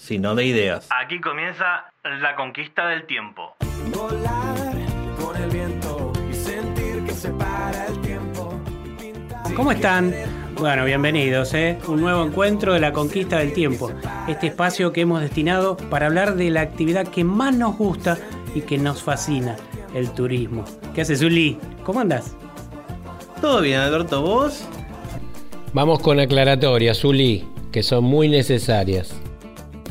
sino de ideas. Aquí comienza la conquista del tiempo. Volar con el viento y sentir que se para el tiempo. ¿Cómo están? Bueno, bienvenidos, ¿eh? Un nuevo encuentro de la conquista del tiempo. Este espacio que hemos destinado para hablar de la actividad que más nos gusta y que nos fascina, el turismo. ¿Qué haces, Zuli? ¿Cómo andas? ¿Todo bien, Alberto? ¿Vos? Vamos con aclaratorias, Zuli, que son muy necesarias.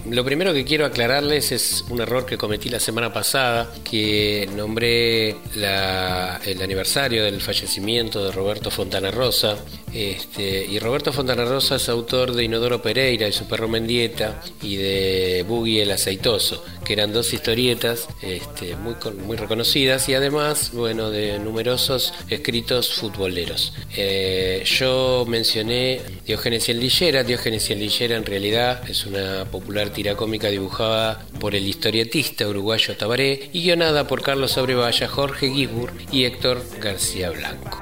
Lo primero que quiero aclararles es un error que cometí la semana pasada, que nombré la- el aniversario del fallecimiento de Roberto Fontana Rosa. Este, y Roberto Fontana Rosa es autor de Inodoro Pereira y su perro Mendieta y de Boogie el Aceitoso, que eran dos historietas este, muy, muy reconocidas y además, bueno, de numerosos escritos futboleros. Eh, yo mencioné Diógenes y el Lillera. Diógenes y el Lillera en realidad es una popular tira cómica dibujada por el historietista uruguayo Tabaré y guionada por Carlos Sobrevalla, Jorge Gisburg y Héctor García Blanco.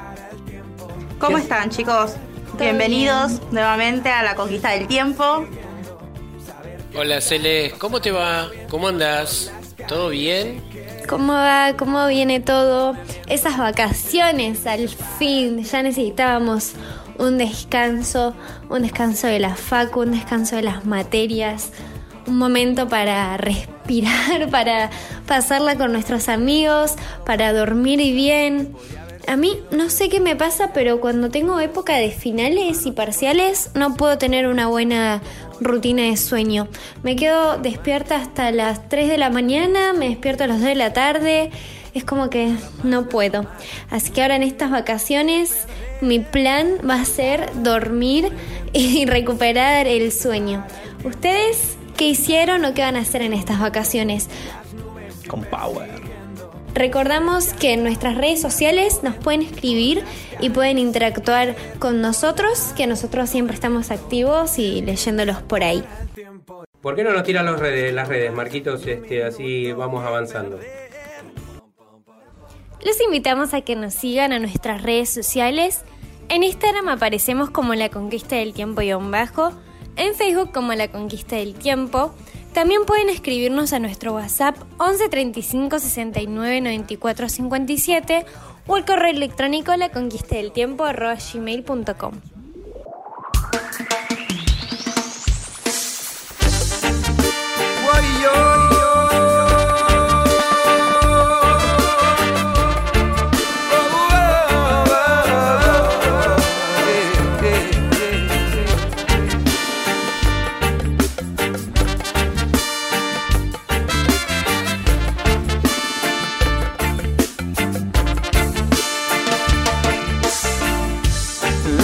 ¿Cómo están chicos? Bienvenidos nuevamente a la conquista del tiempo. Hola Cele, ¿cómo te va? ¿Cómo andas? ¿Todo bien? ¿Cómo va? ¿Cómo viene todo? Esas vacaciones, al fin, ya necesitábamos un descanso, un descanso de la facu, un descanso de las materias, un momento para respirar, para pasarla con nuestros amigos, para dormir bien. A mí no sé qué me pasa, pero cuando tengo época de finales y parciales no puedo tener una buena rutina de sueño. Me quedo despierta hasta las 3 de la mañana, me despierto a las 2 de la tarde. Es como que no puedo. Así que ahora en estas vacaciones mi plan va a ser dormir y recuperar el sueño. ¿Ustedes qué hicieron o qué van a hacer en estas vacaciones? Con Power. Recordamos que en nuestras redes sociales nos pueden escribir y pueden interactuar con nosotros, que nosotros siempre estamos activos y leyéndolos por ahí. ¿Por qué no nos tiran los redes, las redes, Marquitos? Este, así vamos avanzando. Los invitamos a que nos sigan a nuestras redes sociales. En Instagram aparecemos como La Conquista del Tiempo y un bajo. En Facebook como La Conquista del Tiempo. También pueden escribirnos a nuestro WhatsApp 11 35 69 94 57 o al correo electrónico la.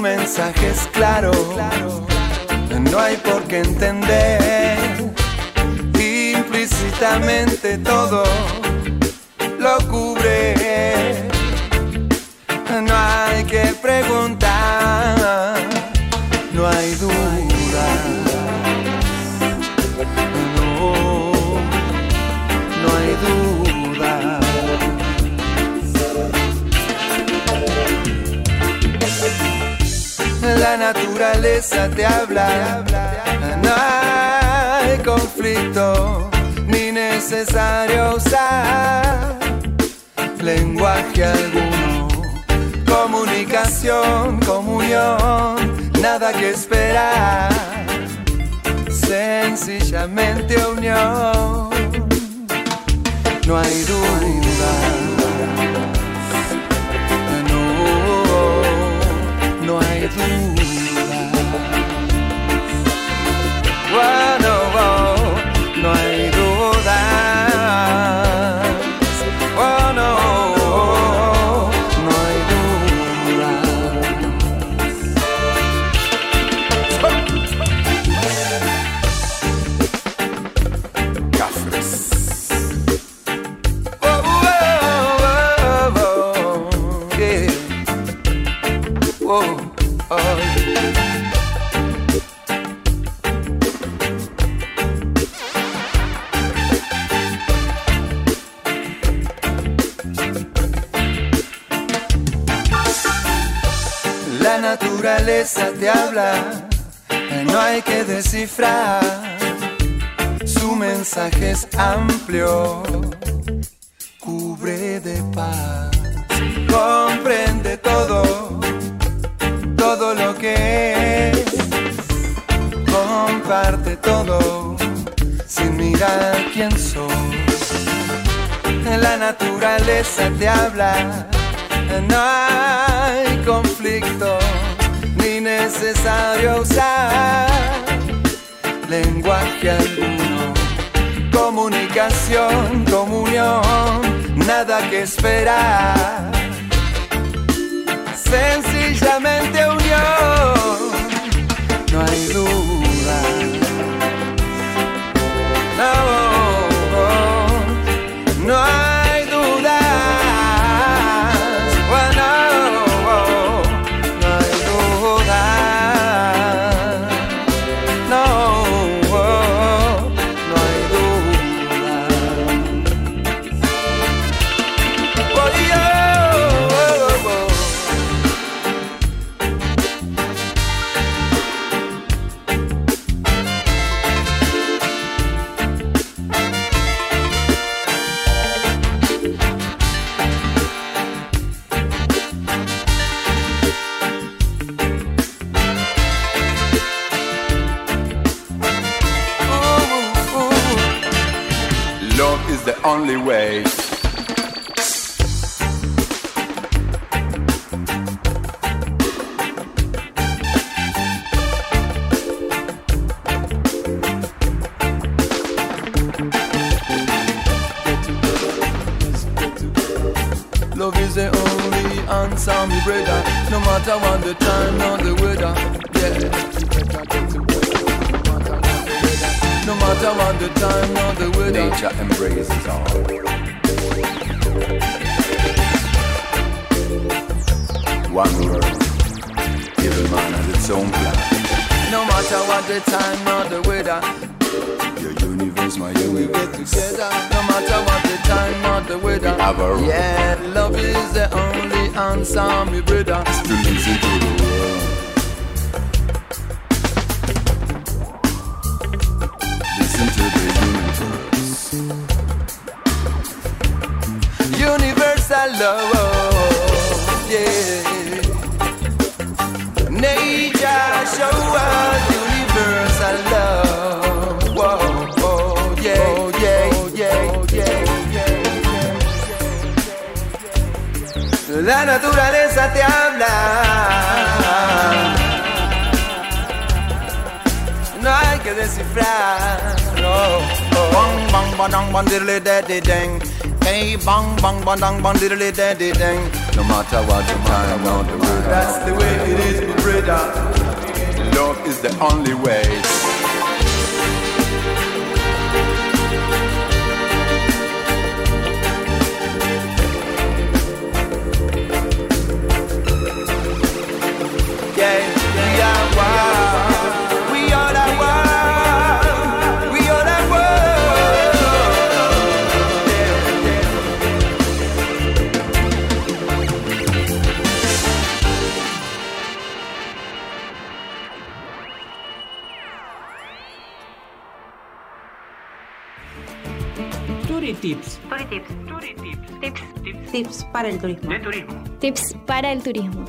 Mensaje es claro. No hay por qué entender implícitamente todo lo cubre. No hay que preguntar, no hay duda. la naturaleza te habla. No hay conflicto ni necesario usar lenguaje alguno. Comunicación, comunión, nada que esperar. Sencillamente unión. No hay duda. no hay duda. Bueno, bueno. Su mensaje es amplio, cubre de paz, comprende todo, todo lo que es, comparte todo, sin mirar quién sos. La naturaleza te habla no hay conflicto ni necesario usar lenguaje alguno. Comunicación, comunión, nada que esperar. Sencillamente unión, no hay duda. Que descifrar. Oh, oh. Bang bang badang bang diddly daddy dang. Hey bang bang badang bang bang diddly daddy dang. No matter what the time or the weather. That's the way it is, my brother. Love is the only way. Para el turismo. De turismo. Tips para el turismo.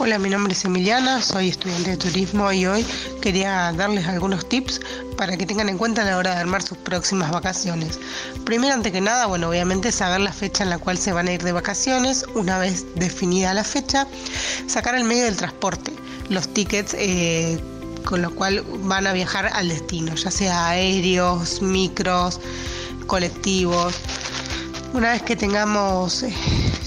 Hola, mi nombre es Emiliana, soy estudiante de turismo y hoy quería darles algunos tips para que tengan en cuenta a la hora de armar sus próximas vacaciones. Primero, ante que nada, bueno, obviamente saber la fecha en la cual se van a ir de vacaciones. Una vez definida la fecha, sacar el medio del transporte, los tickets eh, con lo cual van a viajar al destino, ya sea aéreos, micros, colectivos. Una vez que tengamos eh,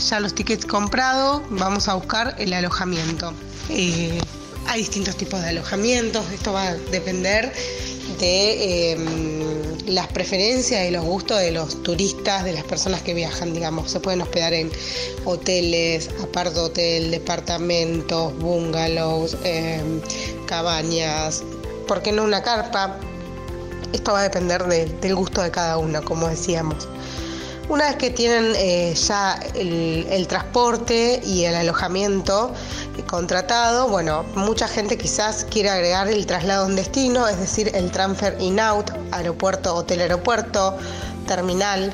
ya los tickets comprados, vamos a buscar el alojamiento. Eh, hay distintos tipos de alojamientos, esto va a depender de eh, las preferencias y los gustos de los turistas, de las personas que viajan, digamos. Se pueden hospedar en hoteles, apart hotel, departamentos, bungalows, eh, cabañas, ¿por qué no una carpa? Esto va a depender de- del gusto de cada uno, como decíamos. Una vez que tienen eh, ya el, transporte y el alojamiento contratado, bueno, mucha gente quizás quiere agregar el traslado en destino, es decir, el transfer in-out, aeropuerto, hotel, aeropuerto, terminal,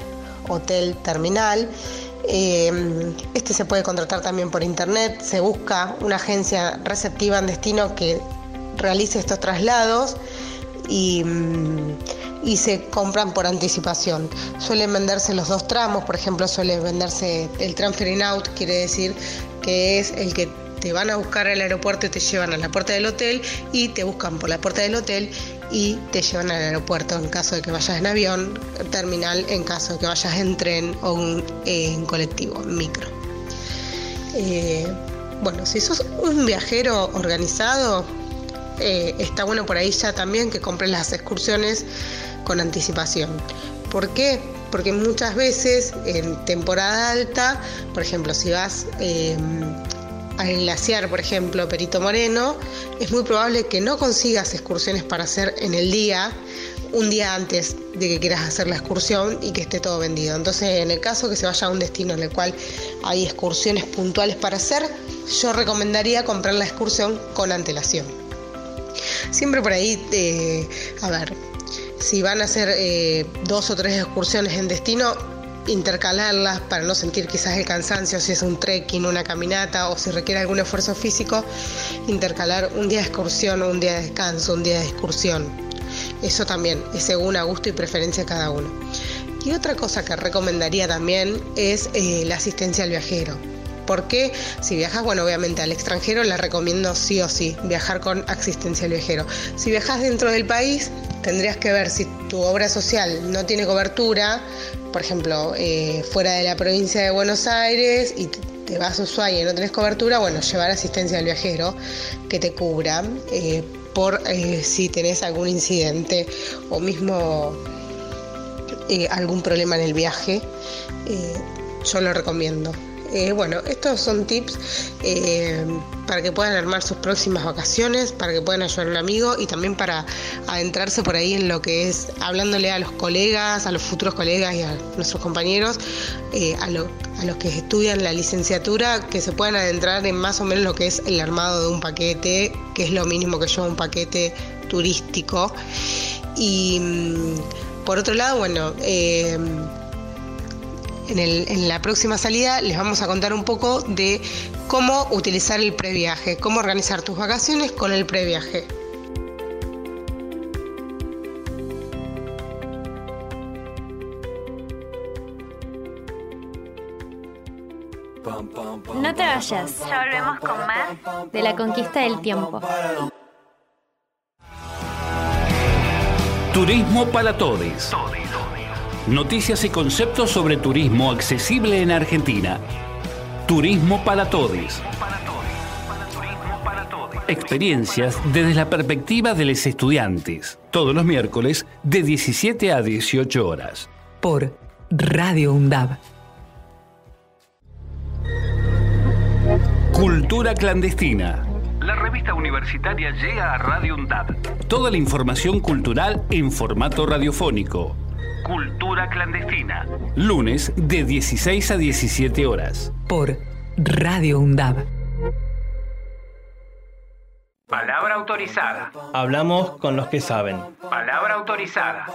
hotel, terminal. Eh, este se puede contratar también por internet, se busca una agencia receptiva en destino que realice estos traslados y, mm, y se compran por anticipación. Suelen venderse los dos tramos, por ejemplo, suele venderse el transfer in out, quiere decir que es el que te van a buscar al aeropuerto te llevan a la puerta del hotel y te buscan por la puerta del hotel y te llevan al aeropuerto en caso de que vayas en avión, terminal en caso de que vayas en tren o un- en colectivo, micro. Eh, bueno, si sos un viajero organizado, eh, está bueno por ahí ya también que compres las excursiones con anticipación. ¿Por qué? Porque muchas veces en temporada alta, por ejemplo, si vas eh, al glaciar, por ejemplo, Perito Moreno, es muy probable que no consigas excursiones para hacer en el día, un día antes de que quieras hacer la excursión y que esté todo vendido. Entonces, en el caso que se vaya a un destino en el cual hay excursiones puntuales para hacer, yo recomendaría comprar la excursión con antelación. Siempre por ahí, eh, a ver, si van a hacer eh, dos o tres excursiones en destino, intercalarlas para no sentir quizás el cansancio, si es un trekking, una caminata o si requiere algún esfuerzo físico, intercalar un día de excursión, un día de descanso, un día de excursión. Eso también es según a gusto y preferencia de cada uno. Y otra cosa que recomendaría también es eh, la asistencia al viajero. Porque si viajas, bueno, obviamente al extranjero le recomiendo sí o sí viajar con asistencia al viajero. Si viajas dentro del país, tendrías que ver si tu obra social no tiene cobertura, por ejemplo, eh, fuera de la provincia de Buenos Aires y te, vas a Ushuaia y no tenés cobertura, bueno, llevar asistencia al viajero que te cubra eh, por eh, si tenés algún incidente o mismo algún problema en el viaje, yo lo recomiendo. Eh, bueno, estos son tips eh, para que puedan armar sus próximas vacaciones, para que puedan ayudar a un amigo y también para adentrarse por ahí en lo que es hablándole a los colegas, a los futuros colegas y a nuestros compañeros, eh, a, a los que estudian la licenciatura, que se puedan adentrar en más o menos lo que es el armado de un paquete, que es lo mínimo que lleva un paquete turístico. Y mm, por otro lado, bueno, eh, en, el- en la próxima salida les vamos a contar un poco de cómo utilizar el previaje, cómo organizar tus vacaciones con el previaje. No te vayas. Ya volvemos con más de la conquista del tiempo. Turismo para todes. Noticias y conceptos sobre turismo accesible en Argentina. Turismo para todes. Experiencias desde la perspectiva de los estudiantes. Todos los miércoles de 17 a 18 horas. Por Radio UNDAB. Cultura clandestina. La revista universitaria llega a Radio UNDAD. Toda la información cultural en formato radiofónico. Cultura clandestina. Lunes de 16 a 17 horas. Por Radio UNDAB. Palabra autorizada. Hablamos con los que saben. Palabra autorizada.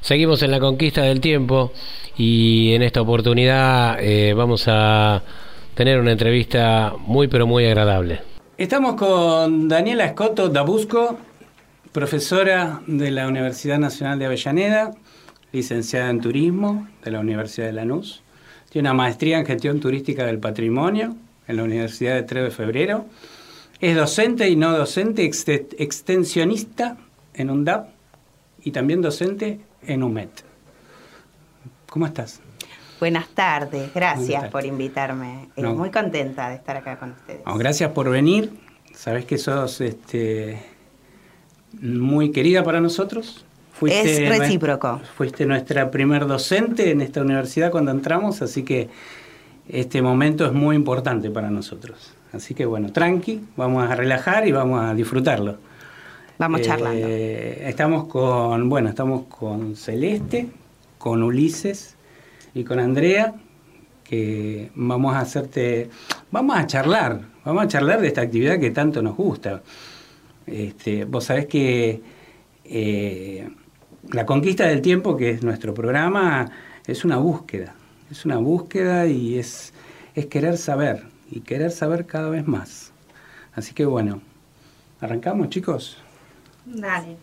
Seguimos en la conquista del tiempo y en esta oportunidad eh, vamos a tener una entrevista muy pero muy agradable. Estamos con Daniela Escoto Dabusco, profesora de la Universidad Nacional de Avellaneda, licenciada en Turismo de la Universidad de Lanús. Tiene una maestría en Gestión Turística del Patrimonio en la Universidad de 3 de Febrero. Es docente y no docente, exte- extensionista en UNDAP y también docente en UMET. ¿Cómo estás? Buenas tardes, gracias Buenas tardes. por invitarme. No. Muy contenta de estar acá con ustedes. Gracias por venir. Sabes que sos este, muy querida para nosotros. Es recíproco. Fuiste nuestra primer docente en esta universidad cuando entramos, así que este momento es muy importante para nosotros. Así que bueno, tranqui, vamos a relajar y vamos a disfrutarlo. Vamos Eh, charlando. Estamos con, bueno, estamos con Celeste, con Ulises y con Andrea, que vamos a hacerte, vamos a charlar, vamos a charlar de esta actividad que tanto nos gusta. Este, vos sabés que eh, la conquista del tiempo, que es nuestro programa, es una búsqueda, es una búsqueda y es, querer saber, y querer saber cada vez más. Así que bueno, arrancamos chicos. Dale.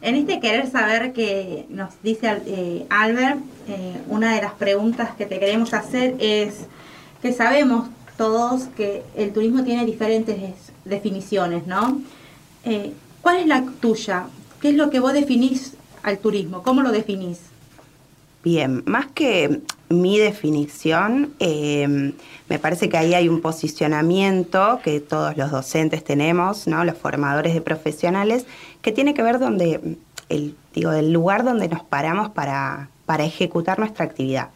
En este querer saber que nos dice eh, Albert, eh, una de las preguntas que te queremos hacer es que sabemos todos que el turismo tiene diferentes definiciones, ¿no? Eh, ¿Cuál es la tuya? ¿Qué es lo que vos definís al turismo? ¿Cómo lo definís? Bien, más que mi definición, eh, me parece que ahí hay un posicionamiento que todos los docentes tenemos, ¿no? los formadores de profesionales, que tiene que ver donde el, digo, del lugar donde nos paramos para, para ejecutar nuestra actividad.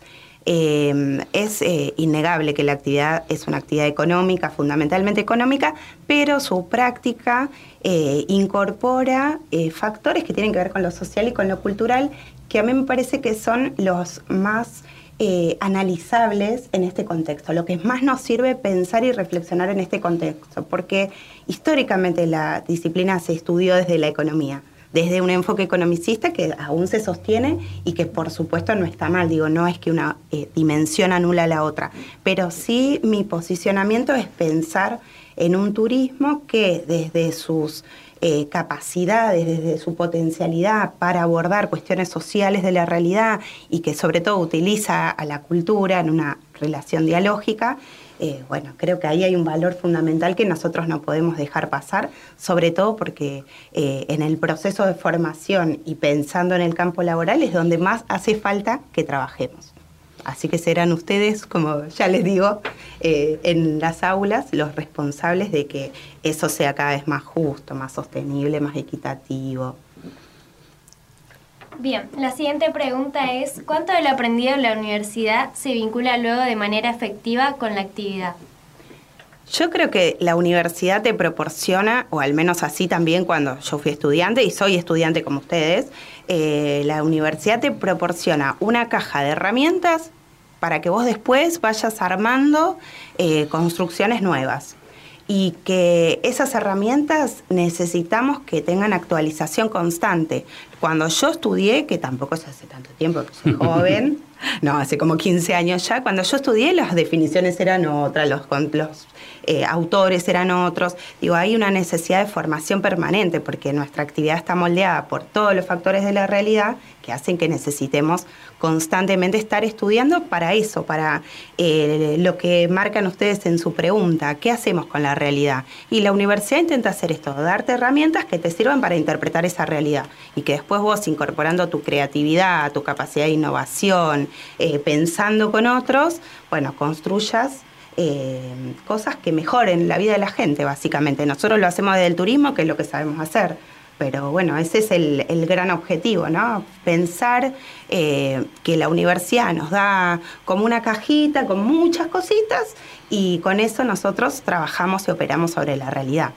Eh, es eh, innegable que la actividad es una actividad económica, fundamentalmente económica, pero su práctica eh, incorpora factores que tienen que ver con lo social y con lo cultural, que a mí me parece que son los más analizables en este contexto, lo que más nos sirve pensar y reflexionar en este contexto, porque históricamente la disciplina se estudió desde la economía desde un enfoque economicista que aún se sostiene y que por supuesto no está mal, digo, no es que una eh, dimensión anula la otra, pero sí mi posicionamiento es pensar en un turismo que desde sus eh, capacidades, desde su potencialidad para abordar cuestiones sociales de la realidad y que sobre todo utiliza a la cultura en una relación dialógica, eh, bueno, creo que ahí hay un valor fundamental que nosotros no podemos dejar pasar, sobre todo porque eh, en el proceso de formación y pensando en el campo laboral es donde más hace falta que trabajemos. Así que serán ustedes, como ya les digo, eh, en las aulas los responsables de que eso sea cada vez más justo, más sostenible, más equitativo. Bien, la siguiente pregunta es, ¿cuánto de lo aprendido en la universidad se vincula luego de manera efectiva con la actividad? Yo creo que la universidad te proporciona, o al menos así también cuando yo fui estudiante y soy estudiante como ustedes, eh, la universidad te proporciona una caja de herramientas para que vos después vayas armando eh, construcciones nuevas y que esas herramientas necesitamos que tengan actualización constante. Cuando yo estudié, que tampoco es hace tanto tiempo que soy joven, no, hace como 15 años ya, cuando yo estudié las definiciones eran otras, los, los eh, autores eran otros. Digo, hay una necesidad de formación permanente porque nuestra actividad está moldeada por todos los factores de la realidad que hacen que necesitemos constantemente estar estudiando para eso, para eh, lo que marcan ustedes en su pregunta, ¿qué hacemos con la realidad? Y la universidad intenta hacer esto, darte herramientas que te sirvan para interpretar esa realidad y que después vos incorporando tu creatividad, tu capacidad de innovación, eh, pensando con otros, bueno, construyas eh, cosas que mejoren la vida de la gente, básicamente. Nosotros lo hacemos desde el turismo, que es lo que sabemos hacer. Pero bueno, ese es el, gran objetivo, ¿no? Pensar eh, que la universidad nos da como una cajita con muchas cositas y con eso nosotros trabajamos y operamos sobre la realidad.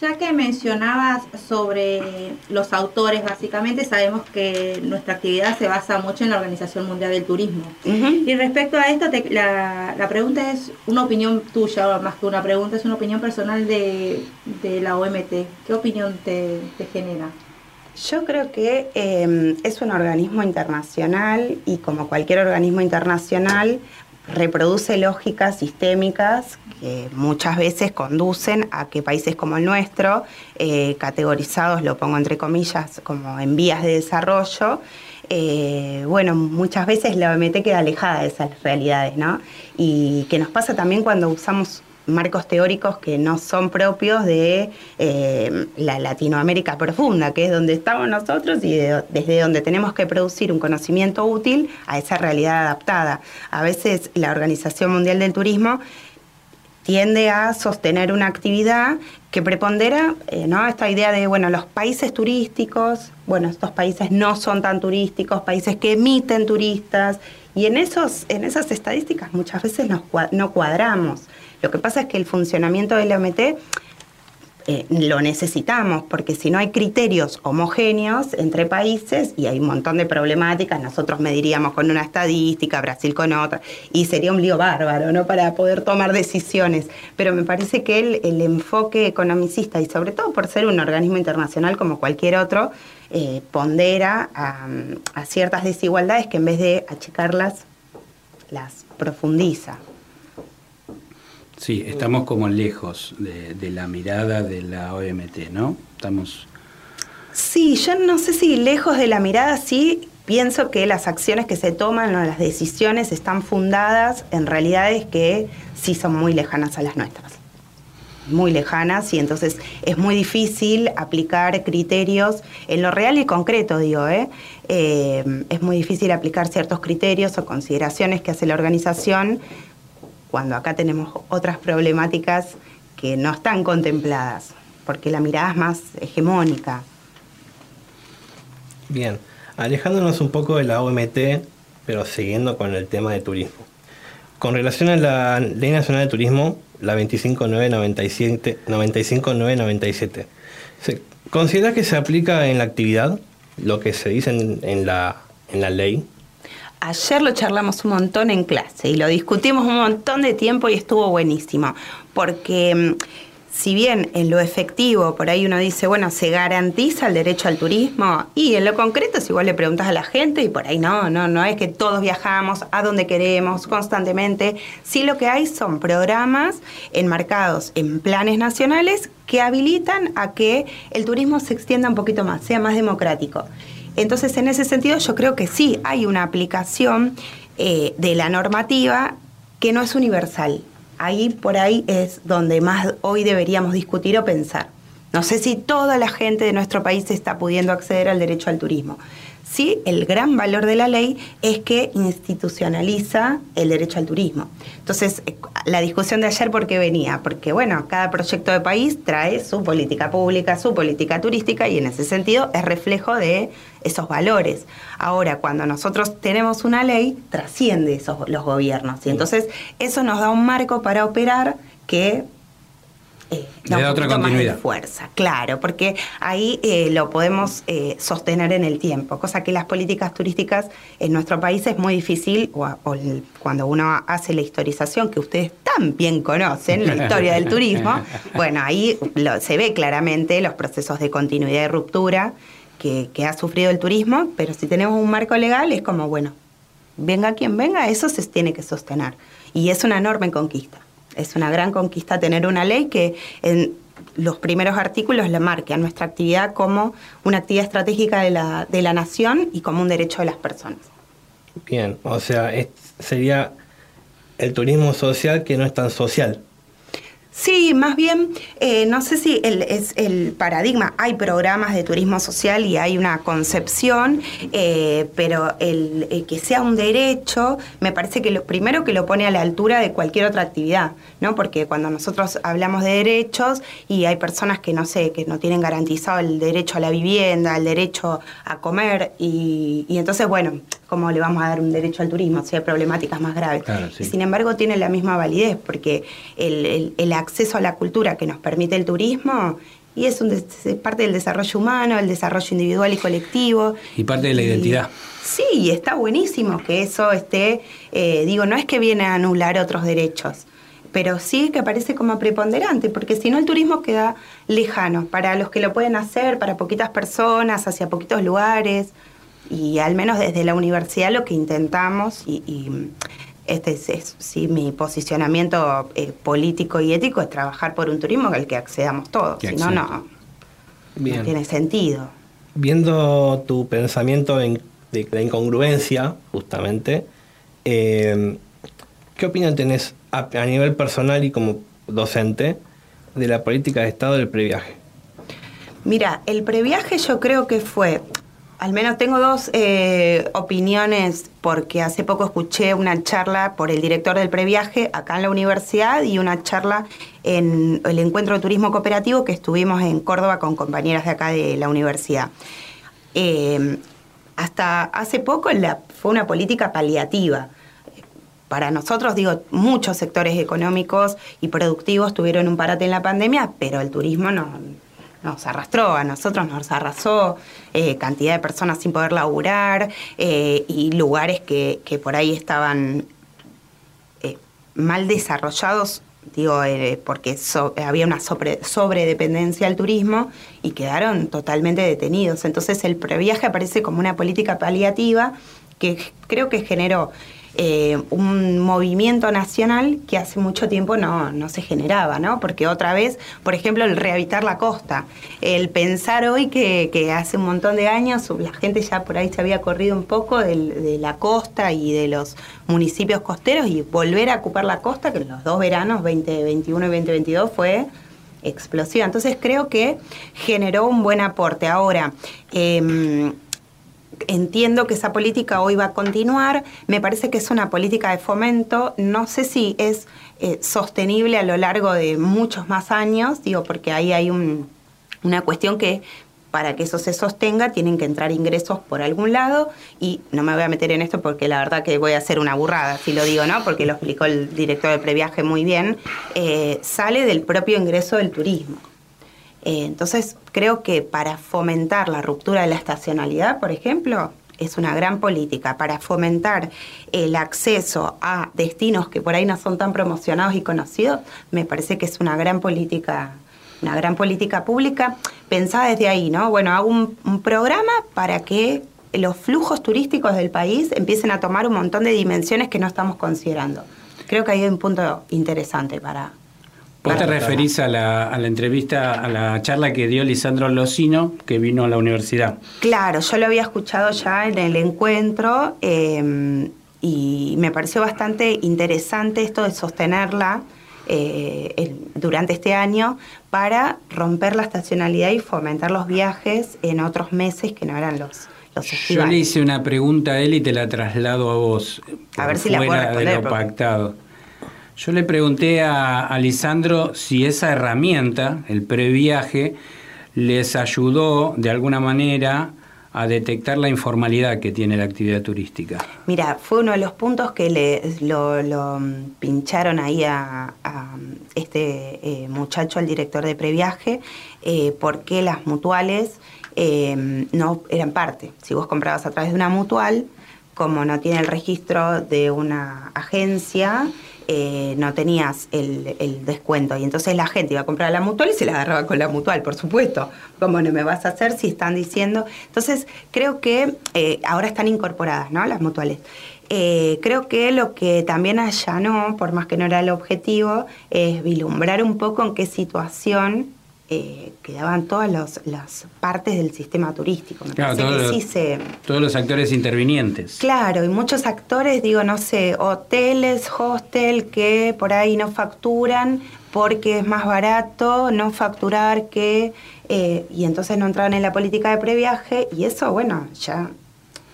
Ya que mencionabas sobre los autores, básicamente sabemos que nuestra actividad se basa mucho en la Organización Mundial del Turismo. Y respecto a esto, la, pregunta es una opinión tuya, más que una pregunta, es una opinión personal de, la OMT. ¿Qué opinión te, genera? Yo creo que em, es un organismo internacional y como cualquier organismo internacional reproduce lógicas sistémicas que muchas veces conducen a que países como el nuestro, eh, categorizados, lo pongo entre comillas, como en vías de desarrollo, eh, bueno, muchas veces la OMT queda alejada de esas realidades, ¿no? Y que nos pasa también cuando usamos marcos teóricos que no son propios de eh, la Latinoamérica profunda, que es donde estamos nosotros y desde donde tenemos que producir un conocimiento útil a esa realidad adaptada. A veces la Organización Mundial del Turismo tiende a sostener una actividad que prepondera eh, esta idea de, bueno, los países turísticos, bueno, estos países no son tan turísticos, países que emiten turistas, y en, esos, en esas estadísticas muchas veces nos, no cuadramos. Lo que pasa es que el funcionamiento del OMT eh, lo necesitamos, porque si no hay criterios homogéneos entre países y hay un montón de problemáticas, nosotros mediríamos con una estadística, Brasil con otra, y sería un lío bárbaro, ¿no? Para poder tomar decisiones. Pero me parece que el, el enfoque economicista, y sobre todo por ser un organismo internacional como cualquier otro, eh, pondera a, a ciertas desigualdades que en vez de achicarlas, las profundiza. Sí, estamos como lejos de, la mirada de la OMT, ¿no? Estamos... Sí, yo no sé si lejos de la mirada, sí pienso que las acciones que se toman o las decisiones están fundadas en realidades que sí son muy lejanas a las nuestras. Muy lejanas y entonces es muy difícil aplicar criterios en lo real y concreto, digo, ¿eh? Eh, es muy difícil aplicar ciertos criterios o consideraciones que hace la organización cuando acá tenemos otras problemáticas que no están contempladas, porque la mirada es más hegemónica. Bien, alejándonos un poco de la OMT, pero siguiendo con el tema de turismo. Con relación a la Ley Nacional de Turismo, la 25997, 95997, ¿se considera que se aplica en la actividad lo que se dice en, en la, en la ley? Ayer lo charlamos un montón en clase y lo discutimos un montón de tiempo y estuvo buenísimo, porque mm, si bien en lo efectivo por ahí uno dice, bueno, se garantiza el derecho al turismo y en lo concreto si igual le preguntas a la gente y por ahí no, no, no es que todos viajamos a donde queremos constantemente, sí lo que hay son programas enmarcados en planes nacionales que habilitan a que el turismo se extienda un poquito más, sea más democrático. Entonces, en ese sentido, yo creo que sí hay una aplicación eh, de la normativa que no es universal. Ahí por ahí es donde más hoy deberíamos discutir o pensar. No sé si toda la gente de nuestro país está pudiendo acceder al derecho al turismo. Sí, el gran valor de la ley es que institucionaliza el derecho al turismo. Entonces, eh, la discusión de ayer, ¿por qué venía? Porque, bueno, cada proyecto de país trae su política pública, su política turística y en ese sentido es reflejo de esos valores. Ahora, cuando nosotros tenemos una ley, trasciende esos, los gobiernos y entonces eso nos da un marco para operar que eh, da un otra poquito más de continuidad. fuerza, claro, porque ahí eh, lo podemos eh, sostener en el tiempo, cosa que las políticas turísticas en nuestro país es muy difícil, o, cuando uno hace la historización, que ustedes tan bien conocen, la historia del turismo, bueno, ahí lo- se ve claramente los procesos de continuidad y ruptura que, que ha sufrido el turismo, pero si tenemos un marco legal es como, bueno, venga quien venga, eso se tiene que sostener. Y es una enorme conquista. Es una gran conquista tener una ley que en los primeros artículos la marque a nuestra actividad como una actividad estratégica de la, de la nación y como un derecho de las personas. Bien, o sea, sería el turismo social que no es tan social. Sí, más bien, eh, no sé si el, es el paradigma, hay programas de turismo social y hay una concepción, eh, pero el, el que sea un derecho, me parece que lo primero que lo pone a la altura de cualquier otra actividad, ¿no? Porque cuando nosotros hablamos de derechos y hay personas que no sé, que no tienen garantizado el derecho a la vivienda, el derecho a comer, y, y entonces, bueno, ¿cómo le vamos a dar un derecho al turismo si hay problemáticas más graves? Claro, sí. Sin embargo tiene la misma validez porque el, el- el acceso a la cultura que nos permite el turismo y es, un es parte del desarrollo humano, el desarrollo individual y colectivo. Y parte de la identidad. Sí, y está buenísimo que eso esté, eh, digo, no es que viene a anular otros derechos, pero sí que parece como preponderante, porque si no el turismo queda lejano para los que lo pueden hacer, para poquitas personas, hacia poquitos lugares, y al menos desde la universidad lo que intentamos, y, y este es, es, sí, mi posicionamiento eh, político y ético es trabajar por un turismo al que accedamos todos, si no, no, tiene sentido. Viendo tu pensamiento en- de la incongruencia, justamente, eh, ¿qué opinión tenés a, a nivel personal y como docente de la política de Estado del previaje? Mira, el previaje yo creo que fue, al menos tengo dos eh, opiniones, porque hace poco escuché una charla por el director del previaje acá en la universidad y una charla en el encuentro de turismo cooperativo que estuvimos en Córdoba con compañeras de acá de la universidad. Eh, hasta hace poco fue una política paliativa para nosotros, digo, muchos sectores económicos y productivos tuvieron un parate en la pandemia, pero el turismo no, nos arrastró, a nosotros nos arrasó, eh, cantidad de personas sin poder laburar eh, y lugares que, que por ahí estaban eh, mal desarrollados, digo, porque había una sobre, sobredependencia al turismo y quedaron totalmente detenidos. Entonces el previaje aparece como una política paliativa que creo que generó eh, un movimiento nacional que hace mucho tiempo no, no se generaba, ¿no? Porque otra vez, por ejemplo, el rehabilitar la costa, el pensar hoy que, hace un montón de años la gente ya por ahí se había corrido un poco de la costa y de los municipios costeros y volver a ocupar la costa, que en los dos veranos, 2021 y 2022, fue explosiva. Entonces creo que generó un buen aporte. Ahora, em, entiendo que esa política hoy va a continuar. Me parece que es una política de fomento. No sé si es eh, sostenible a lo largo de muchos más años, digo, porque ahí hay un- una cuestión que para que eso se sostenga tienen que entrar ingresos por algún lado y no me voy a meter en esto porque la verdad que voy a hacer una burrada si lo digo, ¿no? Porque lo explicó el director de previaje muy bien. Eh, sale del propio ingreso del turismo. Eh, entonces, creo que para fomentar la ruptura de la estacionalidad, por ejemplo, es una gran política. Para fomentar el acceso a destinos que por ahí no son tan promocionados y conocidos, me parece que es una gran política, una gran política pública pensada desde ahí, ¿no? Bueno, hago un, un programa para que los flujos turísticos del país empiecen a tomar un montón de dimensiones que no estamos considerando. Creo que ahí hay un punto interesante para, Vos te referís a la, a la entrevista, a la charla que dio Lisandro Locino, que vino a la universidad. Claro, yo lo había escuchado ya en el encuentro eh, y me pareció bastante interesante esto de sostenerla eh, el- durante este año para romper la estacionalidad y fomentar los viajes en otros meses que no eran los, los Yo le hice una pregunta a él y te la traslado a vos. A ver si la puedo responder, de lo pactado. Yo le pregunté a, Lisandro si esa herramienta, el previaje, les ayudó de alguna manera a detectar la informalidad que tiene la actividad turística. Mira, fue uno de los puntos que le, lo, pincharon ahí a, a, este eh, muchacho, al director de previaje, eh, porque las mutuales eh, no eran parte. Si vos comprabas a través de una mutual, como no tiene el registro de una agencia, eh, no tenías el, descuento. Y entonces la gente iba a comprar a la mutual y se la agarraba con la mutual, por supuesto. ¿Cómo no me vas a hacer si están diciendo? Entonces creo que eh, ahora están incorporadas, ¿no? Las mutuales. Eh, creo que lo que también allanó, por más que no era el objetivo, es vislumbrar un poco en qué situación eh, quedaban todas los- las partes del sistema turístico. Me Claro, parece todo que lo- sí se, Todos los actores intervinientes. Claro, y muchos actores, digo, no sé, hoteles, hostel, que por ahí no facturan porque es más barato no facturar que... eh, y entonces no entraban en la política de previaje y eso, bueno, ya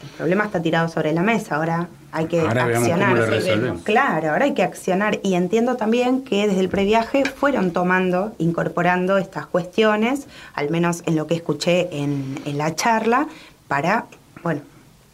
el problema está tirado sobre la mesa, ahora hay que Ahora accionar. cómo. Claro, ahora hay que accionar y entiendo también que desde el previaje fueron tomando, incorporando estas cuestiones, al menos en lo que escuché en, en la charla, para, bueno,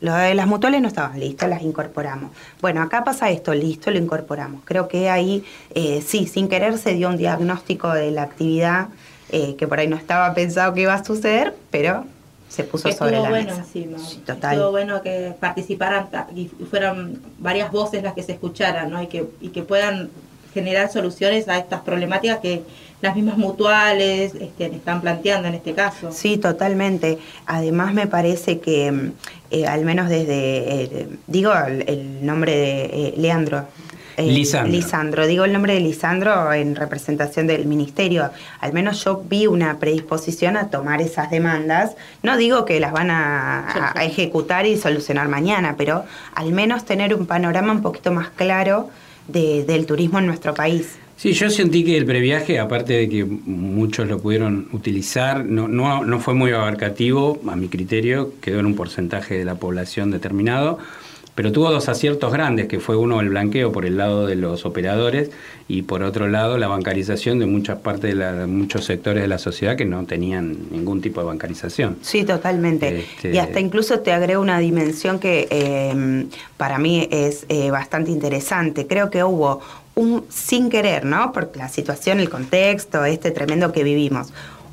lo de las mutuales no estaban listas, las incorporamos. Bueno, acá pasa esto, listo, lo incorporamos. Creo que ahí, eh, sí, sin querer se dio un diagnóstico de la actividad eh, que por ahí no estaba pensado que iba a suceder, pero se puso sobre la bueno mesa. encima. total. Estuvo bueno que participaran y fueran varias voces las que se escucharan, ¿no? Y que, y que puedan generar soluciones a estas problemáticas que las mismas mutuales este, están planteando en este caso. Sí, totalmente. Además me parece que, eh, al menos desde, eh, digo el, el nombre de eh, Leandro. Eh, Lisandro. Lisandro, digo el nombre de Lisandro en representación del ministerio. Al menos yo vi una predisposición a tomar esas demandas. No digo que las van a, a ejecutar y solucionar mañana, pero al menos tener un panorama un poquito más claro de- del turismo en nuestro país. Sí, yo sentí que el previaje, aparte de que muchos lo pudieron utilizar, no, no, no fue muy abarcativo, a mi criterio, quedó en un porcentaje de la población determinado. Pero tuvo dos aciertos grandes, que fue uno el blanqueo por el lado de los operadores y por otro lado la bancarización de muchas partes de, la- de muchos sectores de la sociedad que no tenían ningún tipo de bancarización. Sí, totalmente. Este- Y hasta incluso te agrego una dimensión que eh, para mí es eh, bastante interesante. Creo que hubo un, sin querer, ¿no? Por la situación, el contexto, este tremendo que vivimos,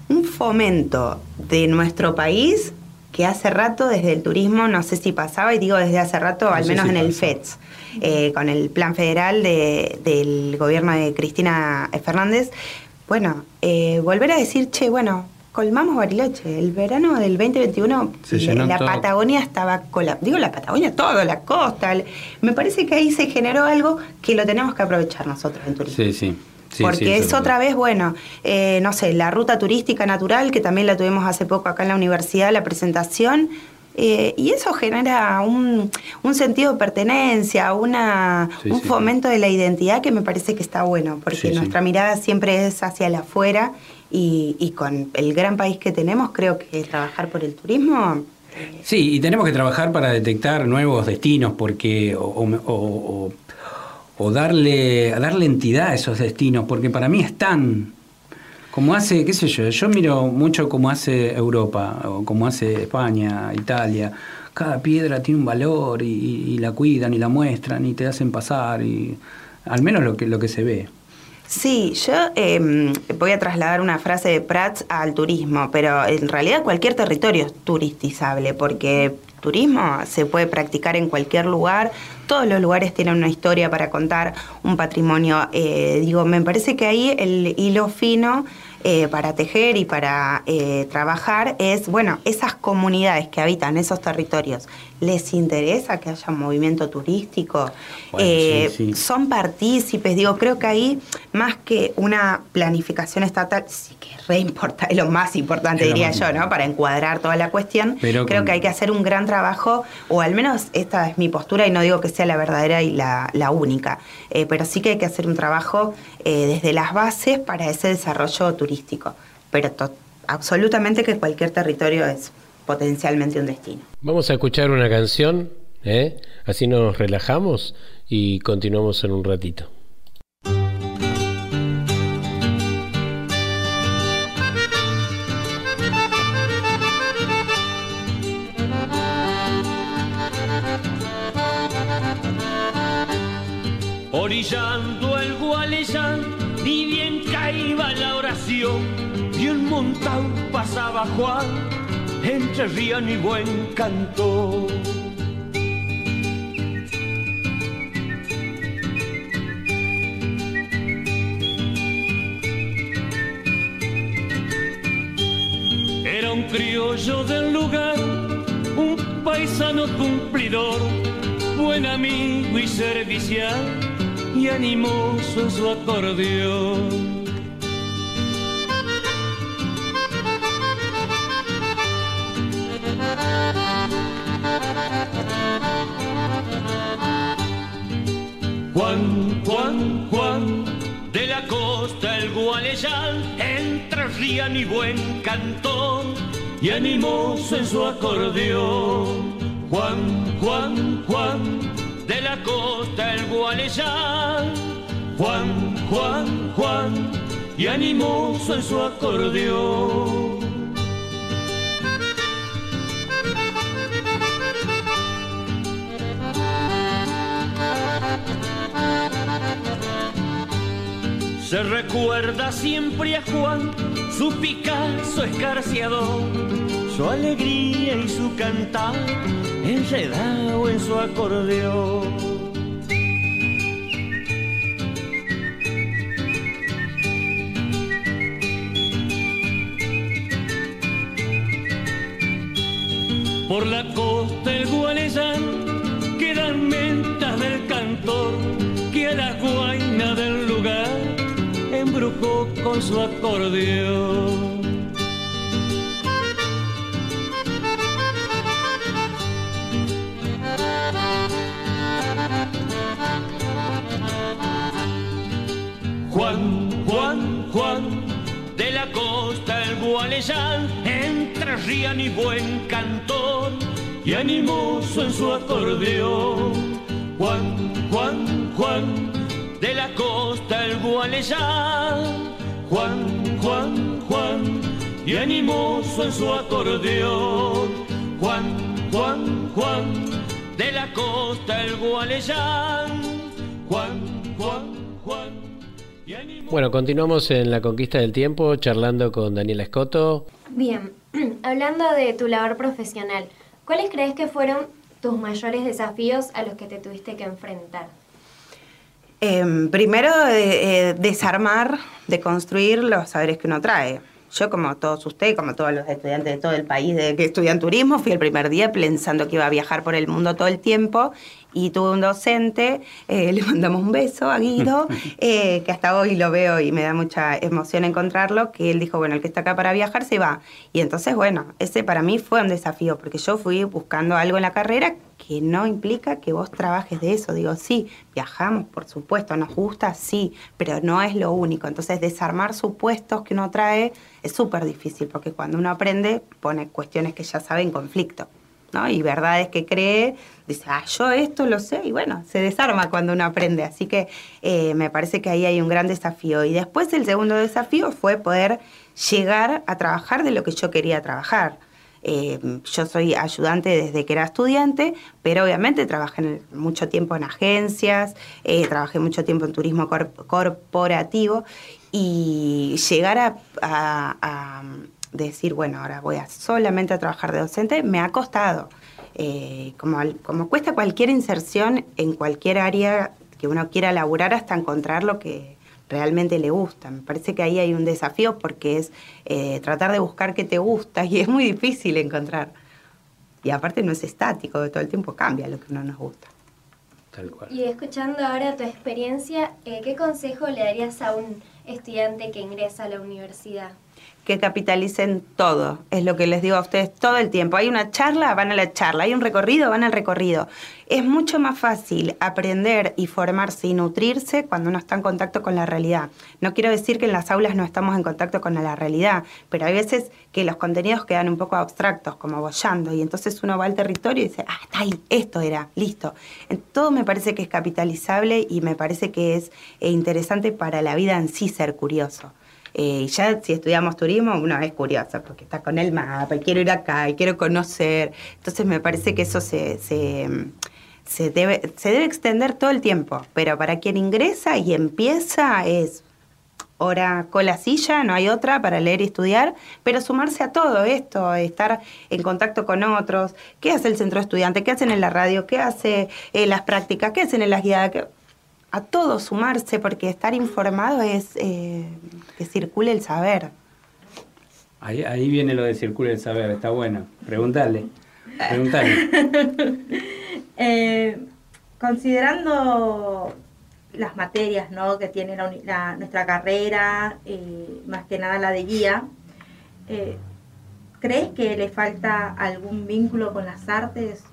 un fomento de nuestro país que hace rato desde el turismo, no sé si pasaba, y digo desde hace rato, al menos si en el. FEDS, eh, con el plan federal de- del gobierno de Cristina Fernández, bueno, eh, volver a decir, che, bueno, colmamos Bariloche. El verano del 2021, Se llenó la todo. Patagonia estaba cola Digo la Patagonia, todo, la costa. el- me parece que ahí se generó algo que lo tenemos que aprovechar nosotros en turismo. Sí, sí. Sí, Porque sí, es otra vez, bueno, eh, no sé, la ruta turística natural, que también la tuvimos hace poco acá en la universidad, la presentación, eh, y eso genera un, un sentido de pertenencia, una, Sí, un sí, fomento de la identidad que me parece que está bueno, porque nuestra mirada siempre es hacia el afuera y, y con el gran país que tenemos, creo que trabajar por el turismo. Sí, y tenemos que trabajar para detectar nuevos destinos, porque o, o- o- o darle, darle entidad a esos destinos, porque para mí están, como hace, qué sé yo, yo miro mucho como hace Europa, o como hace España, Italia, cada piedra tiene un valor y, y- la cuidan y la muestran y te hacen pasar, y al menos lo que, lo que se ve. Sí, yo eh, voy a trasladar una frase de Prats al turismo, pero en realidad cualquier territorio es turistizable, porque turismo se puede practicar en cualquier lugar, todos los lugares tienen una historia para contar, un patrimonio. eh, digo, me parece que ahí el hilo fino eh, para tejer y para eh, trabajar es, bueno, esas comunidades que habitan esos territorios, ¿les interesa que haya un movimiento turístico? Bueno, Eh, sí, sí. son partícipes, digo, creo que ahí más que una planificación estatal, sí que es re importa, es lo más importante, Es diría más yo, ¿no? importante. Para encuadrar toda la cuestión. Pero creo con- que hay que hacer un gran trabajo, o al menos esta es mi postura y no digo que sea la verdadera y la, la única, pero sí que hay que hacer un trabajo desde las bases para ese desarrollo turístico. Pero to- absolutamente que cualquier territorio es potencialmente un destino. Vamos a escuchar una canción, ¿eh? así nos relajamos y continuamos en un ratito. Orillando montón pasaba Juan, entre rían y buen canto. Era un criollo del lugar, un paisano cumplidor, buen amigo y servicial, y animoso su acordeón. Juan, Juan, Juan, de la costa el Gualeyán, entre rían y buen cantón, y animoso en su acordeón. Juan, Juan, Juan, de la costa el Gualeyán, Juan, Juan, Juan, y animoso en su acordeón. Se recuerda siempre a Juan, su Picasso escarciador, su alegría y su cantar, enredado en su acordeón. Por la costa el Gualeyán quedan mentas del cantor que a la guaina del lugar con su acordeón. Juan, Juan, Juan, de la costa el Gualeyán, entre rían y buen cantor, y animoso en su acordeón. Juan, Juan, Juan, de la costa el Gualeyán. Juan, Juan, Juan, y animoso en su acordeón. Juan, Juan, Juan, de la costa el Gualeyán. Juan, Juan, Juan. y animoso- Bueno, continuamos en la conquista del tiempo charlando con Daniela Escoto. Bien, hablando de tu labor profesional, ¿cuáles crees que fueron tus mayores desafíos a los que te tuviste que enfrentar? Em, primero, eh, eh, desarmar, deconstruir los saberes que uno trae. Yo, como todos ustedes, como todos los estudiantes de todo el país de que estudian turismo, fui el primer día pensando que iba a viajar por el mundo todo el tiempo y tuve un docente, eh, le mandamos un beso a Guido, eh, que hasta hoy lo veo y me da mucha emoción encontrarlo, que él dijo, bueno, el que está acá para viajar se va. Y entonces, bueno, ese para mí fue un desafío, porque yo fui buscando algo en la carrera que no implica que vos trabajes de eso. Digo, sí, viajamos, por supuesto, nos gusta, sí, pero no es lo único. Entonces, desarmar supuestos que uno trae es súper difícil, porque cuando uno aprende, pone cuestiones que ya sabe en conflicto. ¿no? Y verdades que cree, dice, ah, yo esto lo sé, y bueno, se desarma cuando uno aprende. Así que eh, me parece que ahí hay un gran desafío. Y después el segundo desafío fue poder llegar a trabajar de lo que yo quería trabajar. Eh, yo soy ayudante desde que era estudiante, pero obviamente trabajé mucho tiempo en agencias, eh, trabajé mucho tiempo en turismo cor- corporativo y llegar a, a- a decir, bueno, ahora voy a solamente a trabajar de docente, me ha costado. Eh, como, como cuesta cualquier inserción en cualquier área que uno quiera laburar hasta encontrar lo que realmente le gusta. Me parece que ahí hay un desafío porque es eh, tratar de buscar qué te gusta y es muy difícil encontrar. Y aparte no es estático, todo el tiempo cambia lo que no nos gusta. Tal cual. Y escuchando ahora tu experiencia, eh, ¿qué consejo le darías a un estudiante que ingresa a la universidad? Que capitalicen todo. Es lo que les digo a ustedes todo el tiempo. Hay una charla, van a la charla. Hay un recorrido, van al recorrido. Es mucho más fácil aprender y formarse y nutrirse cuando uno está en contacto con la realidad. No quiero decir que en las aulas no estamos en contacto con la realidad, pero hay veces que los contenidos quedan un poco abstractos, como bollando, y entonces uno va al territorio y dice, ah, está ahí, esto era, listo. Todo me parece que es capitalizable y me parece que es eh, interesante para la vida en sí ser curioso. Eh, y ya si estudiamos turismo, uno es curioso porque está con el mapa y quiero ir acá y quiero conocer. Entonces me parece que eso se, se, se debe, se debe extender todo el tiempo. Pero para quien ingresa y empieza es hora cola silla, no hay otra para leer y estudiar, pero sumarse a todo esto, estar en contacto con otros, qué hace el centro estudiante, qué hacen en la radio, qué hace en las prácticas, qué hacen en las guiadas, a todo sumarse, porque estar informado es eh, que circule el saber. Ahí, ahí viene lo de circula el saber, está bueno. Preguntale. Preguntale. Eh, considerando las materias ¿no? que tiene la uni- la- nuestra carrera, eh, más que nada la de guía, eh, ¿crees que le falta algún vínculo con las artes?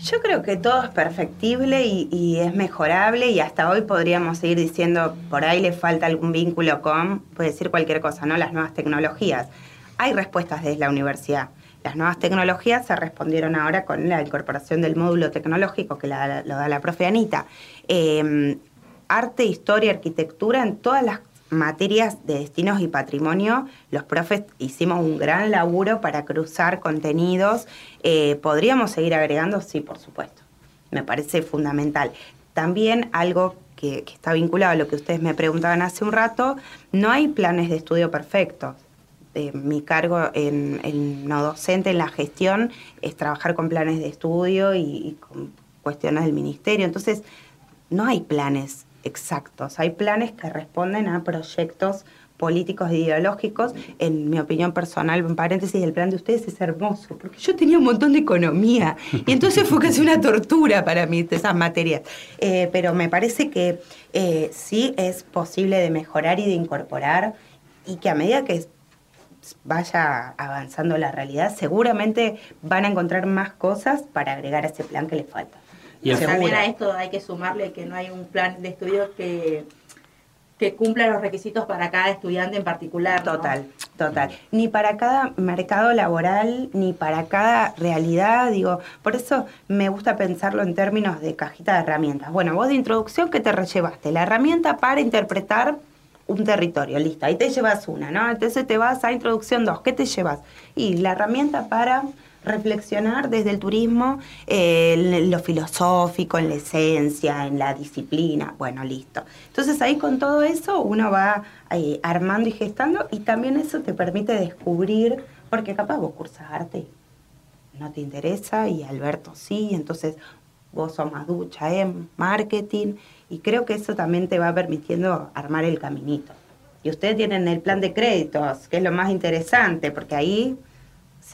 Yo creo que todo es perfectible y, es mejorable y hasta hoy podríamos seguir diciendo, por ahí le falta algún vínculo con, puede decir cualquier cosa, ¿no? Las nuevas tecnologías. Hay respuestas desde la universidad. Las nuevas tecnologías se respondieron ahora con la incorporación del módulo tecnológico que la- lo da la profe Anita. Eh, arte, historia, arquitectura, en todas las materias de destinos y patrimonio, los profes hicimos un gran laburo para cruzar contenidos. Eh, ¿Podríamos seguir agregando? Sí, por supuesto. Me parece fundamental. También algo que, está vinculado a lo que ustedes me preguntaban hace un rato, no hay planes de estudio perfectos. Eh, mi cargo en, en no docente, en la gestión, es trabajar con planes de estudio y, y con cuestiones del ministerio. Entonces, no hay planes exactos, hay planes que responden a proyectos políticos e ideológicos. En mi opinión personal, en paréntesis, el plan de ustedes es hermoso, porque yo tenía un montón de economía y entonces fue casi una tortura para mí esas materias. Eh, pero me parece que eh, sí es posible de mejorar y de incorporar y que a medida que vaya avanzando la realidad, seguramente van a encontrar más cosas para agregar a ese plan que les falta. Y el- También a esto hay que sumarle que no hay un plan de estudio que, que cumpla los requisitos para cada estudiante en particular. ¿no? Total. Total. Ni para cada mercado laboral, ni para cada realidad, digo, por eso me gusta pensarlo en términos de cajita de herramientas. Bueno, vos de introducción, ¿qué te rellevaste? La herramienta para interpretar un territorio, listo, ahí te llevas una, ¿no? Entonces te vas a introducción 2, ¿qué te llevas? Y la herramienta para reflexionar desde el turismo eh, lo filosófico, en la esencia, en la disciplina. Bueno, listo. Entonces ahí con todo eso uno va eh, armando y gestando y también eso te permite descubrir, porque capaz vos cursas arte, no te interesa y Alberto sí, entonces vos sos más ducha en marketing y creo que eso también te va permitiendo armar el caminito. Y ustedes tienen el plan de créditos, que es lo más interesante, porque ahí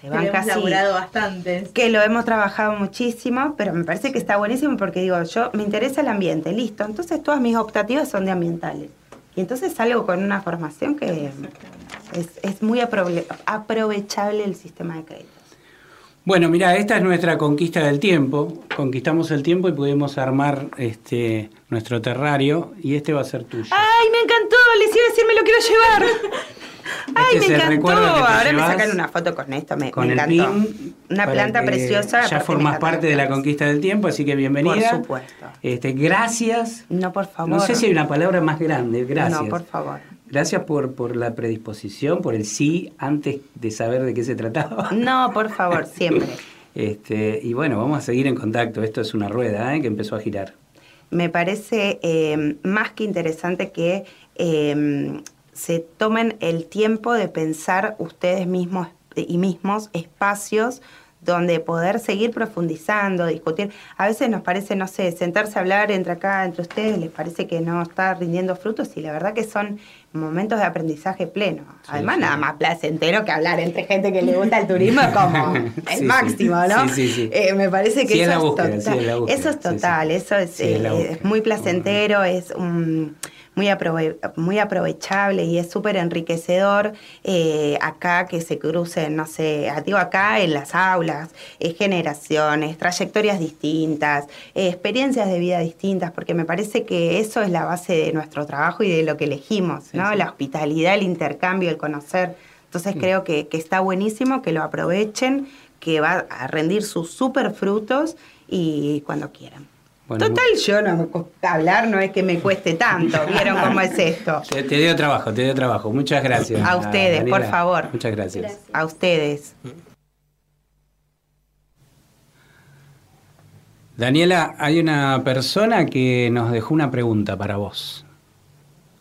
se van Que lo hemos casi laburado bastante. que lo hemos trabajado muchísimo, pero me parece que está buenísimo porque digo, yo me interesa el ambiente, listo. Entonces todas mis optativas son de ambientales. Y entonces salgo con una formación que es, es muy aprove- aprovechable el sistema de crédito. Bueno, mira, esta es nuestra conquista del tiempo. Conquistamos el tiempo y pudimos armar este nuestro terrario y este va a ser tuyo. ¡Ay, me encantó! Les iba a decir, me lo quiero llevar. ¡Ay, Este es me encantó! Ahora me sacan una foto con esto, me, con me el encantó. pin. Una planta preciosa. Ya formas parte de la conquista del tiempo, así que bienvenida. Por supuesto. Este, gracias. No, por favor. No sé si hay una palabra más grande. Gracias. No, por favor. Gracias por, por la predisposición, por el sí antes de saber de qué se trataba. No, por favor, siempre. Este, y bueno, vamos a seguir en contacto. Esto es una rueda ¿eh? que empezó a girar. me parece eh, más que interesante que eh, se tomen el tiempo de pensar ustedes mismos y mismos espacios donde poder seguir profundizando, discutir. A veces nos parece, no sé, sentarse a hablar entre acá, entre ustedes, les parece que no está rindiendo frutos y la verdad que son momentos de aprendizaje pleno. Además, sí. nada más placentero que hablar entre gente que le gusta el turismo es como el Sí, máximo, ¿no? Sí, sí, sí. Eh, me parece que es eso es búsqueda, total. Eso es total, eso es, eh, es muy placentero, es un- muy, aprove- muy aprovechable y es súper enriquecedor eh, acá que se crucen, no sé, ah, digo acá en las aulas, eh, generaciones, trayectorias distintas, eh, experiencias de vida distintas, porque me parece que eso es la base de nuestro trabajo y de lo que elegimos, ¿no? La hospitalidad, el intercambio, el conocer. Entonces creo que, que está buenísimo que lo aprovechen, que va a rendir sus super frutos y cuando quieran. Bueno, Total, yo no me hablar no es que me cueste tanto. ¿Vieron cómo es esto? Te, te dio trabajo, te dio trabajo. Muchas gracias. A ustedes, Daniela. por favor. Muchas gracias. A ustedes. Daniela, hay una persona que nos dejó una pregunta para vos.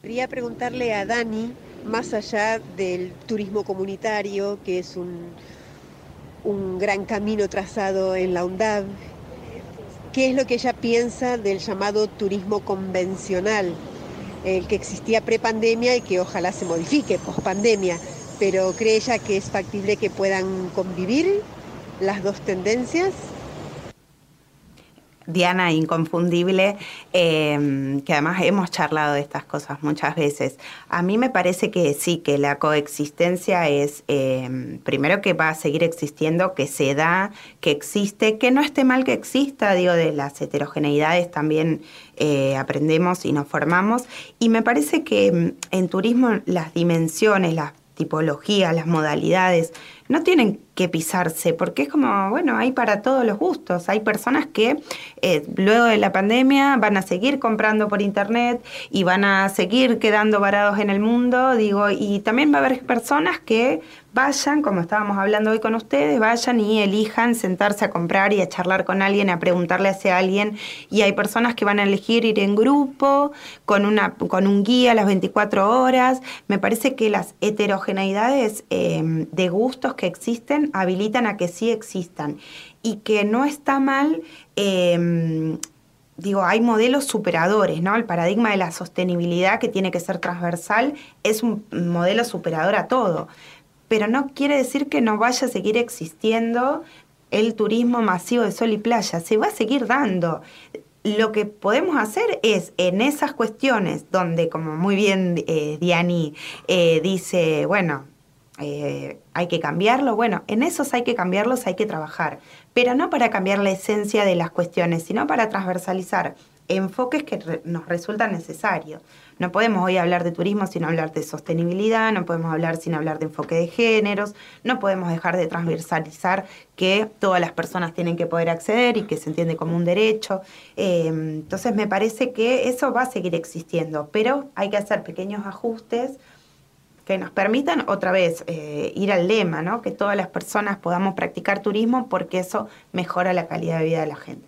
Quería preguntarle a Dani, más allá del turismo comunitario, que es un, un gran camino trazado en la UNDAV, ¿qué es lo que ella piensa del llamado turismo convencional, el que existía prepandemia y que ojalá se modifique pospandemia? Pero ¿cree ella que es factible que puedan convivir las dos tendencias? Diana, inconfundible, eh, que además hemos charlado de estas cosas muchas veces. A mí me parece que sí, que la coexistencia es, eh, primero que va a seguir existiendo, que se da, que existe, que no esté mal que exista, digo, de las heterogeneidades también eh, aprendemos y nos formamos. Y me parece que mm, en turismo las dimensiones, las tipologías, las modalidades, no tienen que pisarse, porque es como, bueno, hay para todos los gustos. Hay personas que eh, luego de la pandemia van a seguir comprando por internet y van a seguir quedando varados en el mundo, digo, y también va a haber personas que vayan, como estábamos hablando hoy con ustedes, vayan y elijan sentarse a comprar y a charlar con alguien, a preguntarle hacia alguien. Y hay personas que van a elegir ir en grupo, con, una, con un guía las 24 horas. Me parece que las heterogeneidades eh, de gustos que habilitan a que sí existan. Y que no está mal eh, digo, hay modelos superadores, ¿no? El paradigma de la sostenibilidad que tiene que ser transversal es un modelo superador a todo, pero no quiere decir que no vaya a seguir existiendo el turismo masivo de sol y playa, se va a seguir dando. Lo que podemos hacer es en esas cuestiones donde, como muy bien eh, Diani eh, dice, bueno, eh, hay que cambiarlo, bueno, en esos hay que cambiarlos, hay que trabajar, pero no para cambiar la esencia de las cuestiones, sino para transversalizar enfoques que nos resultan necesarios. No podemos hoy hablar de turismo sin hablar de sostenibilidad, no podemos hablar sin hablar de enfoque de géneros, no podemos dejar de transversalizar que todas las personas tienen que poder acceder y que se entiende como un derecho. Eh, entonces me parece que eso va a seguir existiendo, pero hay que hacer pequeños ajustes que nos permitan otra vez eh, ir al lema, ¿no? que todas las personas podamos practicar turismo porque eso mejora la calidad de vida de la gente.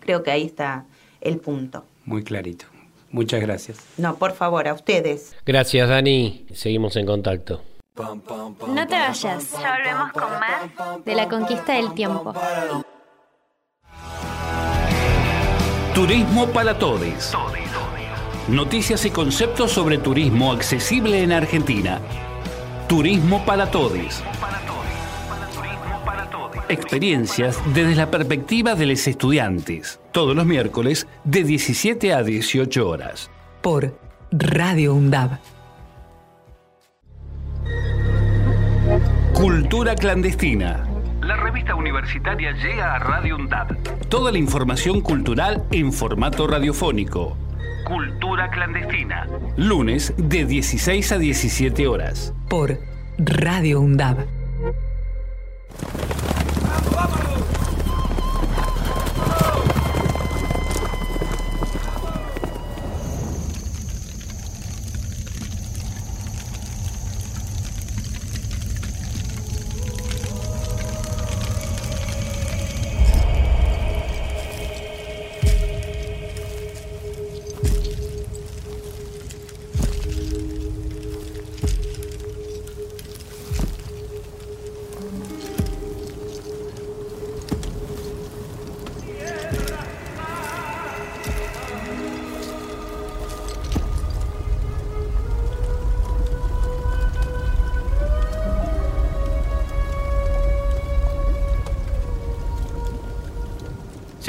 Creo que ahí está el punto. Muy clarito. Muchas gracias. No, por favor, a ustedes. Gracias, Dani. Seguimos en contacto. No te vayas. Ya volvemos con más de la conquista del tiempo. Turismo para todos. Noticias y conceptos sobre turismo accesible en Argentina. Turismo para todos. Experiencias desde la perspectiva de los estudiantes. Todos los miércoles de 17 a 18 horas. Por Radio UNDAB. Cultura clandestina. La revista universitaria llega a Radio UNDAB. Toda la información cultural en formato radiofónico. Cultura clandestina. Lunes de 16 a 17 horas. Por Radio UNDAB.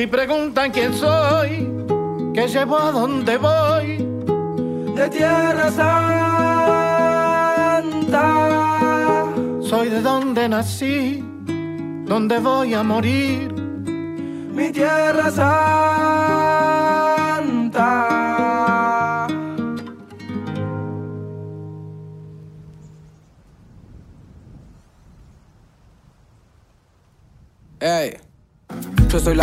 Si preguntan quién soy, qué llevo a dónde voy, de Tierra Santa. Soy de donde nací, donde voy a morir, mi Tierra Santa.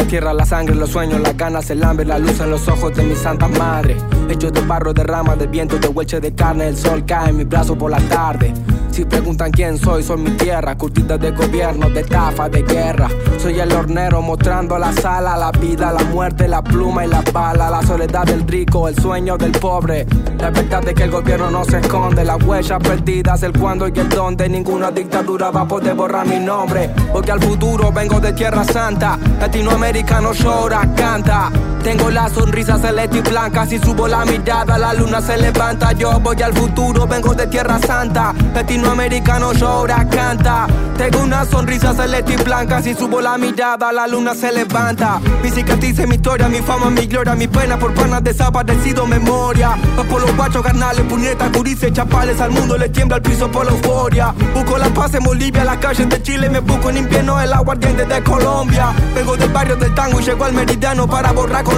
Tierra, la sangre, los sueños, las ganas, el hambre, la luz en los ojos de mi santa madre. Hecho de barro, de ramas, de viento, de hueche de carne, el sol cae en mi brazo por la tarde. Si preguntan quién soy, soy mi tierra, curtida de gobierno, de estafa, de guerra. Soy el hornero mostrando la sala, la vida, la muerte, la pluma y la bala, la soledad del rico, el sueño del pobre. La verdad es que el gobierno no se esconde, las huellas perdidas, el cuándo y el dónde. Ninguna dictadura va a poder borrar mi nombre, porque al futuro vengo de Tierra Santa. Latinoamericano llora, canta. Tengo la sonrisa celeste y blanca. Si subo la mirada, la luna se levanta. Yo voy al futuro, vengo de Tierra Santa. Latinoamericano llora, canta. Tengo una sonrisa celeste y blanca. Si subo la mirada, la luna se levanta. Mi cicatriz mi historia, mi fama, mi gloria. Mi pena por panas desaparecido, memoria. Va por los guachos, carnales, puñetas, gurises, chapales. Al mundo le tiembla el piso por la euforia. Busco la paz en Bolivia, las calles de Chile. Me busco en invierno el aguardiente de Colombia. Vengo del barrio del tango y llego al meridiano para borrar con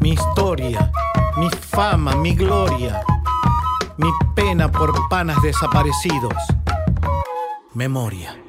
Mi historia, mi fama, mi gloria, mi pena por panas desaparecidos, memoria.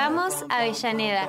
Vivamos Avellaneda.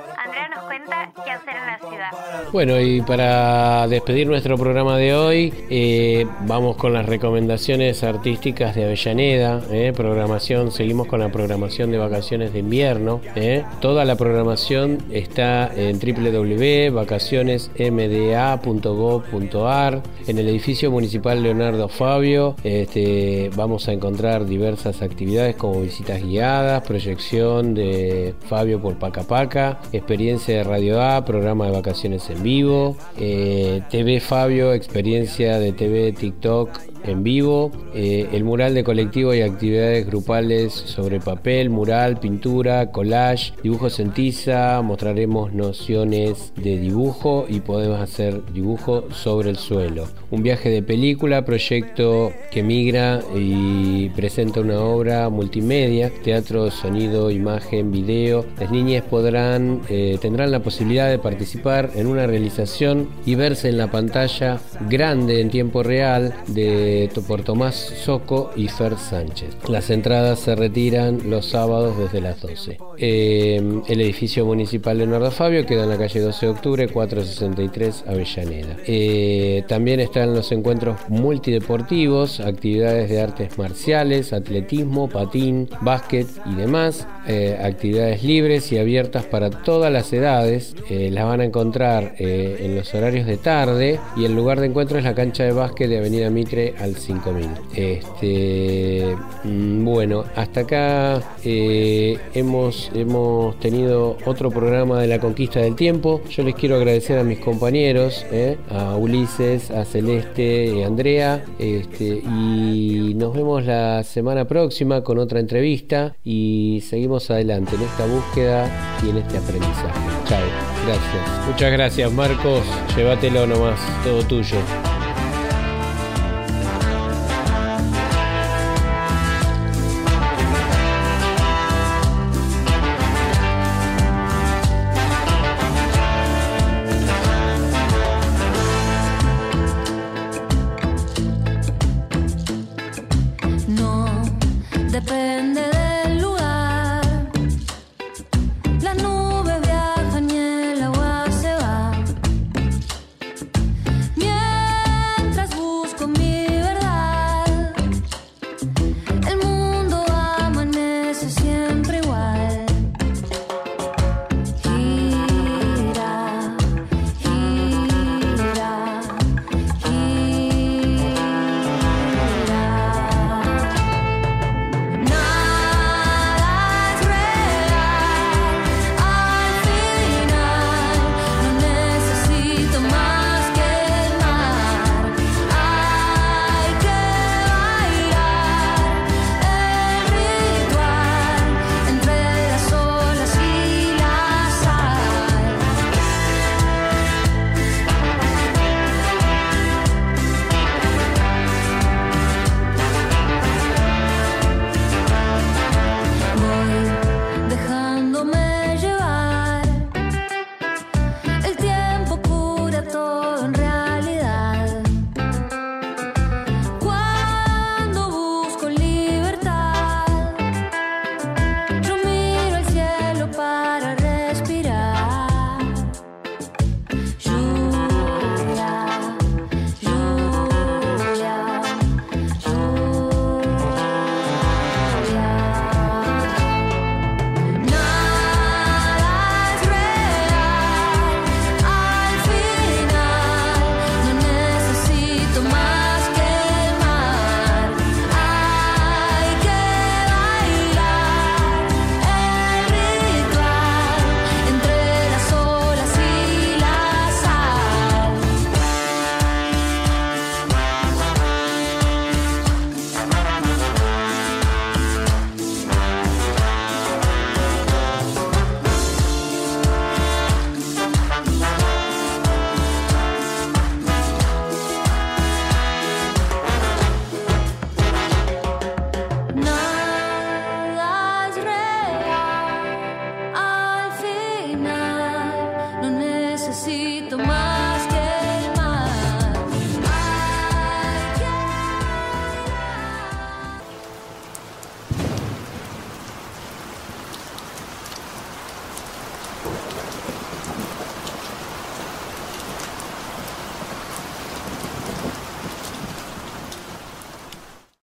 Cuenta hacer en la ciudad. Bueno, y para despedir nuestro programa de hoy, eh, vamos con las recomendaciones artísticas de Avellaneda. eh, programación, seguimos con la programación de vacaciones de invierno. eh. Toda la programación está en www.vacacionesmda.gov.ar. En el edificio municipal Leonardo Fabio este, vamos a encontrar diversas actividades como visitas guiadas, proyección de Fabio por Paca Paca, experiencia de Radio A, programa de vacaciones en vivo, eh, TV Fabio, experiencia de TV TikTok en vivo, eh, el mural de colectivo y actividades grupales sobre papel, mural, pintura, collage, dibujos en tiza, mostraremos nociones de dibujo y podemos hacer dibujo sobre el suelo. Un viaje de película, proyecto que migra y presenta una obra multimedia, teatro, sonido, imagen, video. Las niñas podrán, eh, tendrán la posibilidad de participar en una realización y verse en la pantalla grande en tiempo real de por Tomás Soco y Fer Sánchez. Las entradas se retiran los sábados desde las 12. Eh, el edificio municipal Leonardo Fabio queda en la calle 12 de octubre 463 Avellaneda. Eh, también están los encuentros multideportivos, actividades de artes marciales, atletismo, patín, básquet y demás. Eh, actividades libres y abiertas para todas las edades. Eh, las van a encontrar en los horarios de tarde y el lugar de encuentro es la cancha de básquet de Avenida Mitre al 5000. Este, mm, bueno, hasta acá eh, hemos, hemos tenido otro programa de la conquista del tiempo. Yo les quiero agradecer a mis compañeros, eh, a Ulises, a Celeste y a Andrea. Este, y nos vemos la semana próxima con otra entrevista y seguimos adelante en esta búsqueda y en este aprendizaje. Chao, gracias. Muchas gracias Marcos, llévatelo nomás, todo tuyo.